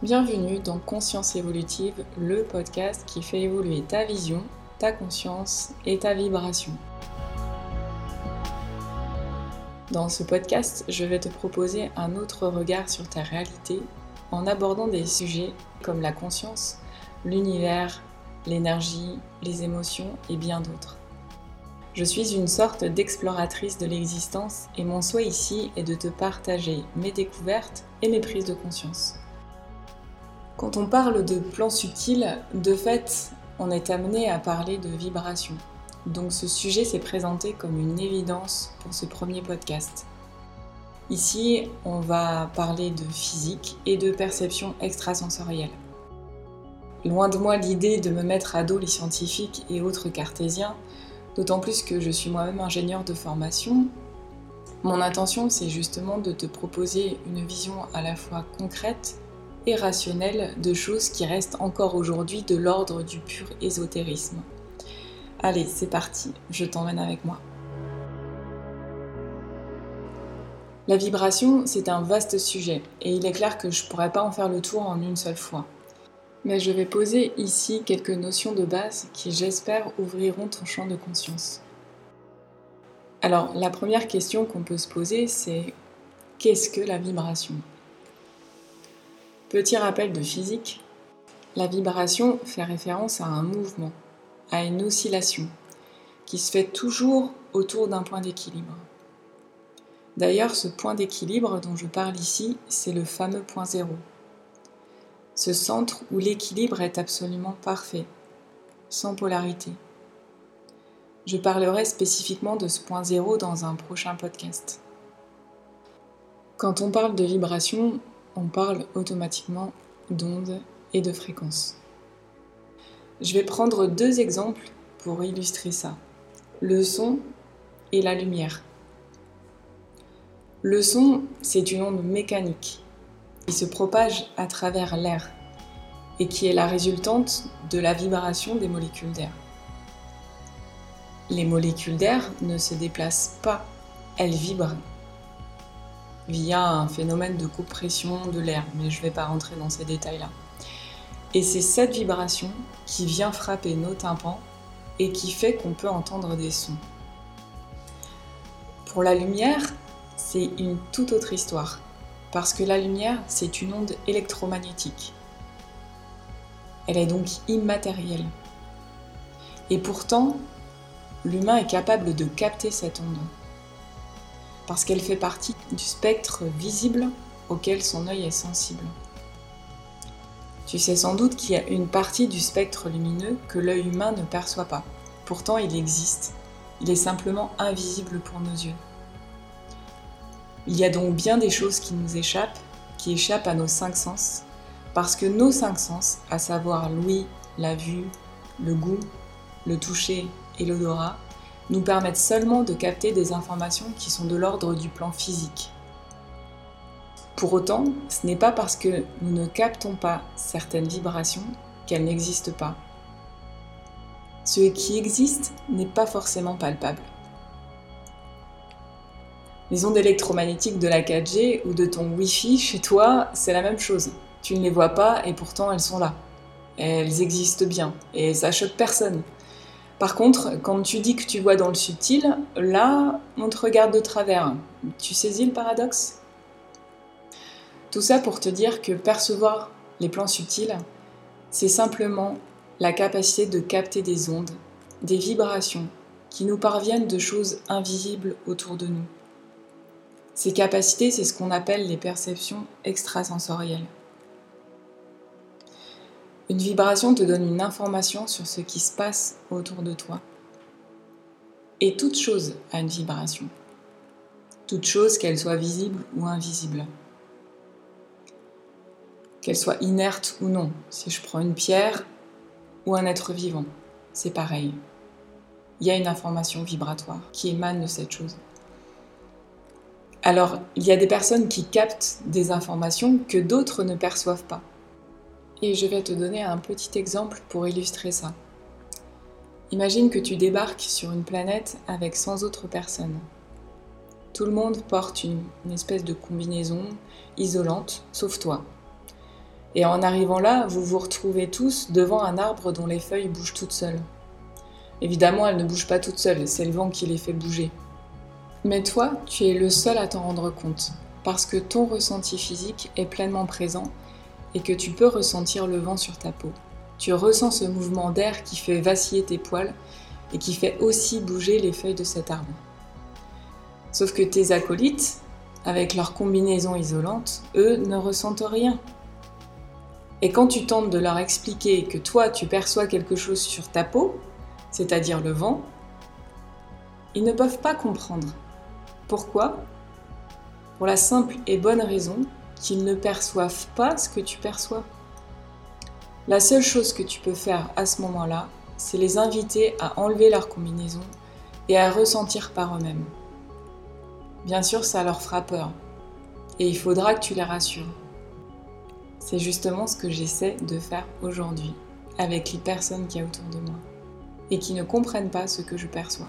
Bienvenue dans Conscience évolutive, le podcast qui fait évoluer ta vision, ta conscience et ta vibration. Dans ce podcast, je vais te proposer un autre regard sur ta réalité en abordant des sujets comme la conscience, l'univers, l'énergie, les émotions et bien d'autres. Je suis une sorte d'exploratrice de l'existence et mon souhait ici est de te partager mes découvertes et mes prises de conscience. Quand on parle de plan subtil, de fait, on est amené à parler de vibration. Donc ce sujet s'est présenté comme une évidence pour ce premier podcast. Ici, on va parler de physique et de perception extrasensorielle. Loin de moi l'idée de me mettre à dos les scientifiques et autres cartésiens, d'autant plus que je suis moi-même ingénieur de formation. Mon intention, c'est justement de te proposer une vision à la fois concrète rationnel de choses qui restent encore aujourd'hui de l'ordre du pur ésotérisme. Allez, c'est parti, je t'emmène avec moi. La vibration, c'est un vaste sujet, et il est clair que je ne pourrais pas en faire le tour en une seule fois. Mais je vais poser ici quelques notions de base qui, j'espère, ouvriront ton champ de conscience. Alors, la première question qu'on peut se poser, c'est qu'est-ce que la vibration? Petit rappel de physique, la vibration fait référence à un mouvement, à une oscillation, qui se fait toujours autour d'un point d'équilibre. D'ailleurs, ce point d'équilibre dont je parle ici, c'est le fameux point zéro. Ce centre où l'équilibre est absolument parfait, sans polarité. Je parlerai spécifiquement de ce point zéro dans un prochain podcast. Quand on parle de vibration, on parle automatiquement d'ondes et de fréquences. Je vais prendre deux exemples pour illustrer ça. Le son et la lumière. Le son, c'est une onde mécanique qui se propage à travers l'air et qui est la résultante de la vibration des molécules d'air. Les molécules d'air ne se déplacent pas, elles vibrent via un phénomène de compression de l'air, mais je ne vais pas rentrer dans ces détails-là. Et c'est cette vibration qui vient frapper nos tympans et qui fait qu'on peut entendre des sons. Pour la lumière, c'est une toute autre histoire, parce que la lumière, c'est une onde électromagnétique. Elle est donc immatérielle. Et pourtant, l'humain est capable de capter cette onde parce qu'elle fait partie du spectre visible auquel son œil est sensible. Tu sais sans doute qu'il y a une partie du spectre lumineux que l'œil humain ne perçoit pas. Pourtant, il existe. Il est simplement invisible pour nos yeux. Il y a donc bien des choses qui nous échappent, qui échappent à nos cinq sens, parce que nos cinq sens, à savoir l'ouïe, la vue, le goût, le toucher et l'odorat, nous permettent seulement de capter des informations qui sont de l'ordre du plan physique. Pour autant, ce n'est pas parce que nous ne captons pas certaines vibrations qu'elles n'existent pas. Ce qui existe n'est pas forcément palpable. Les ondes électromagnétiques de la 4G ou de ton Wi-Fi chez toi, c'est la même chose. Tu ne les vois pas et pourtant elles sont là. Elles existent bien et ça choque personne. Par contre, quand tu dis que tu vois dans le subtil, là, on te regarde de travers. Tu saisis le paradoxe? Tout ça pour te dire que percevoir les plans subtils, c'est simplement la capacité de capter des ondes, des vibrations qui nous parviennent de choses invisibles autour de nous. Ces capacités, c'est ce qu'on appelle les perceptions extrasensorielles. Une vibration te donne une information sur ce qui se passe autour de toi. Et toute chose a une vibration. Toute chose, qu'elle soit visible ou invisible. Qu'elle soit inerte ou non. Si je prends une pierre ou un être vivant, c'est pareil. Il y a une information vibratoire qui émane de cette chose. Alors, il y a des personnes qui captent des informations que d'autres ne perçoivent pas. Et je vais te donner un petit exemple pour illustrer ça. Imagine que tu débarques sur une planète avec 100 autres personnes. Tout le monde porte une, espèce de combinaison isolante, sauf toi. Et en arrivant là, vous vous retrouvez tous devant un arbre dont les feuilles bougent toutes seules. Évidemment, elles ne bougent pas toutes seules, c'est le vent qui les fait bouger. Mais toi, tu es le seul à t'en rendre compte, parce que ton ressenti physique est pleinement présent et que tu peux ressentir le vent sur ta peau. Tu ressens ce mouvement d'air qui fait vaciller tes poils et qui fait aussi bouger les feuilles de cet arbre. Sauf que tes acolytes, avec leur combinaison isolante, eux ne ressentent rien. Et quand tu tentes de leur expliquer que toi tu perçois quelque chose sur ta peau, c'est-à-dire le vent, ils ne peuvent pas comprendre. Pourquoi? Pour la simple et bonne raison qu'ils ne perçoivent pas ce que tu perçois. La seule chose que tu peux faire à ce moment-là, c'est les inviter à enlever leur combinaison et à ressentir par eux-mêmes. Bien sûr, ça leur fera peur. Et il faudra que tu les rassures. C'est justement ce que j'essaie de faire aujourd'hui avec les personnes qui y a autour de moi et qui ne comprennent pas ce que je perçois.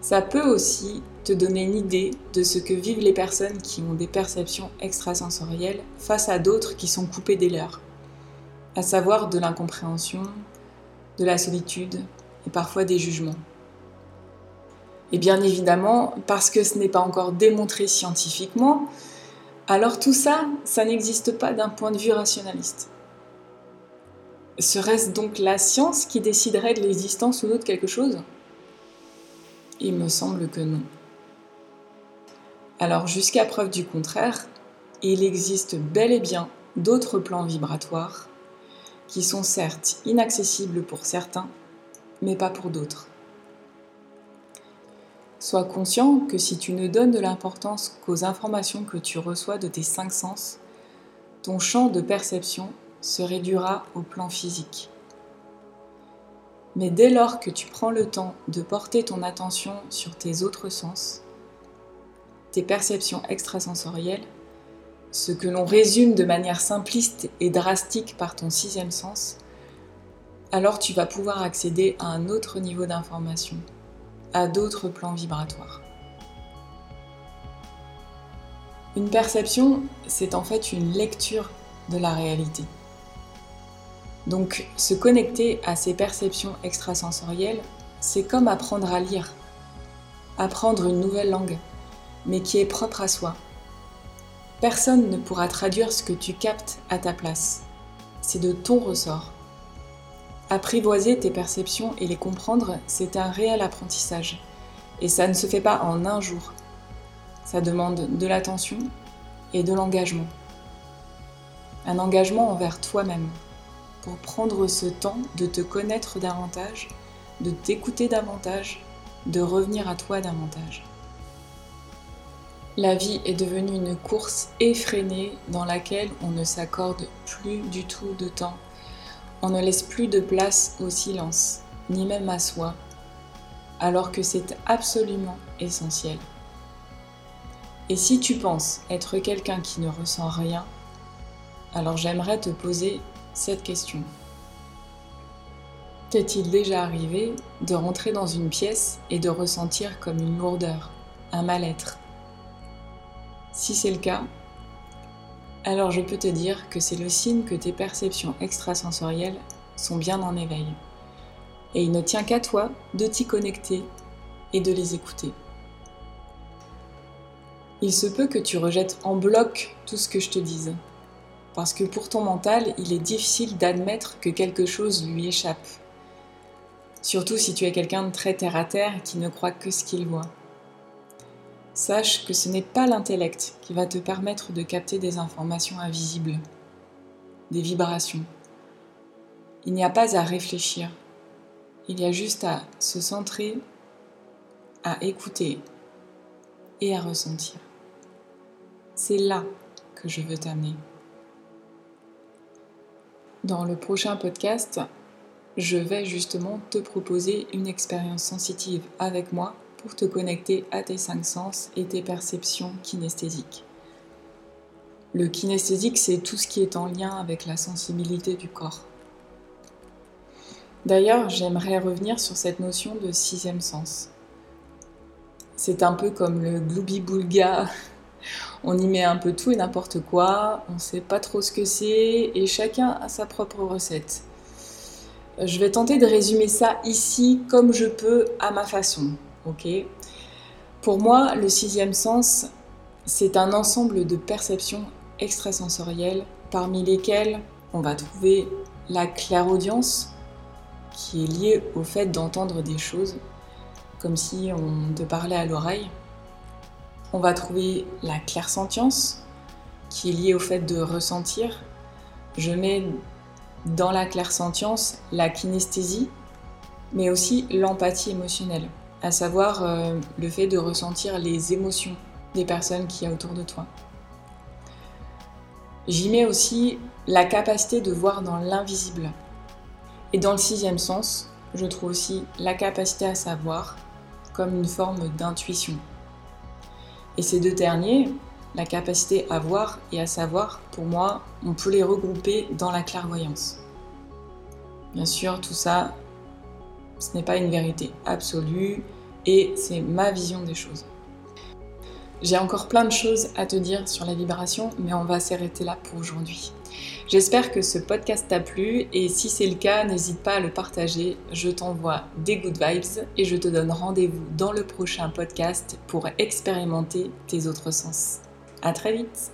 Ça peut aussi te donner une idée de ce que vivent les personnes qui ont des perceptions extrasensorielles face à d'autres qui sont coupées des leurs, à savoir de l'incompréhension, de la solitude et parfois des jugements. Et bien évidemment, parce que ce n'est pas encore démontré scientifiquement, alors tout ça, ça n'existe pas d'un point de vue rationaliste. Serait-ce donc la science qui déciderait de l'existence ou non de quelque chose? Il me semble que non. Alors jusqu'à preuve du contraire, il existe bel et bien d'autres plans vibratoires qui sont certes inaccessibles pour certains, mais pas pour d'autres. Sois conscient que si tu ne donnes de l'importance qu'aux informations que tu reçois de tes cinq sens, ton champ de perception se réduira au plan physique. Mais dès lors que tu prends le temps de porter ton attention sur tes autres sens, tes perceptions extrasensorielles, ce que l'on résume de manière simpliste et drastique par ton sixième sens, alors tu vas pouvoir accéder à un autre niveau d'information à d'autres plans vibratoires. Une perception, c'est en fait une lecture de la réalité. Donc se connecter à ces perceptions extrasensorielles, c'est comme apprendre à lire, apprendre une nouvelle langue, mais qui est propre à soi. Personne ne pourra traduire ce que tu captes à ta place. C'est de ton ressort. Apprivoiser tes perceptions et les comprendre, c'est un réel apprentissage. Et ça ne se fait pas en un jour. Ça demande de l'attention et de l'engagement. Un engagement envers toi-même, pour prendre ce temps de te connaître davantage, de t'écouter davantage, de revenir à toi davantage. La vie est devenue une course effrénée dans laquelle on ne s'accorde plus du tout de temps on ne laisse plus de place au silence, ni même à soi, alors que c'est absolument essentiel. Et si tu penses être quelqu'un qui ne ressent rien, alors j'aimerais te poser cette question. T'est-il déjà arrivé de rentrer dans une pièce et de ressentir comme une lourdeur, un mal-être? Si c'est le cas, alors je peux te dire que c'est le signe que tes perceptions extrasensorielles sont bien en éveil. Et il ne tient qu'à toi de t'y connecter et de les écouter. Il se peut que tu rejettes en bloc tout ce que je te dise, parce que pour ton mental, il est difficile d'admettre que quelque chose lui échappe. Surtout si tu es quelqu'un de très terre à terre qui ne croit que ce qu'il voit. Sache que ce n'est pas l'intellect qui va te permettre de capter des informations invisibles, des vibrations. Il n'y a pas à réfléchir, il y a juste à se centrer, à écouter et à ressentir. C'est là que je veux t'amener. Dans le prochain podcast, je vais justement te proposer une expérience sensitive avec moi pour te connecter à tes cinq sens et tes perceptions kinesthésiques. Le kinesthésique, c'est tout ce qui est en lien avec la sensibilité du corps. D'ailleurs, j'aimerais revenir sur cette notion de sixième sens. C'est un peu comme le gloubi-boulga On y met un peu tout et n'importe quoi, on ne sait pas trop ce que c'est et chacun a sa propre recette. Je vais tenter de résumer ça ici comme je peux à ma façon. ok? Pour moi, le sixième sens, c'est un ensemble de perceptions extrasensorielles parmi lesquelles on va trouver la clairaudience qui est liée au fait d'entendre des choses comme si on te parlait à l'oreille. On va trouver la clairsentience qui est liée au fait de ressentir. Je mets dans la clairsentience la kinesthésie, mais aussi l'empathie émotionnelle, à savoir euh, le fait de ressentir les émotions des personnes qui y autour de toi. J'y mets aussi la capacité de voir dans l'invisible. Et dans le sixième sens, je trouve aussi la capacité à savoir comme une forme d'intuition. Et ces deux derniers, la capacité à voir et à savoir, pour moi, on peut les regrouper dans la clairvoyance. Bien sûr, tout ça, ce n'est pas une vérité absolue et c'est ma vision des choses. J'ai encore plein de choses à te dire sur la vibration, mais on va s'arrêter là pour aujourd'hui. J'espère que ce podcast t'a plu et si c'est le cas, n'hésite pas à le partager. Je t'envoie des good vibes et je te donne rendez-vous dans le prochain podcast pour expérimenter tes autres sens. À très vite!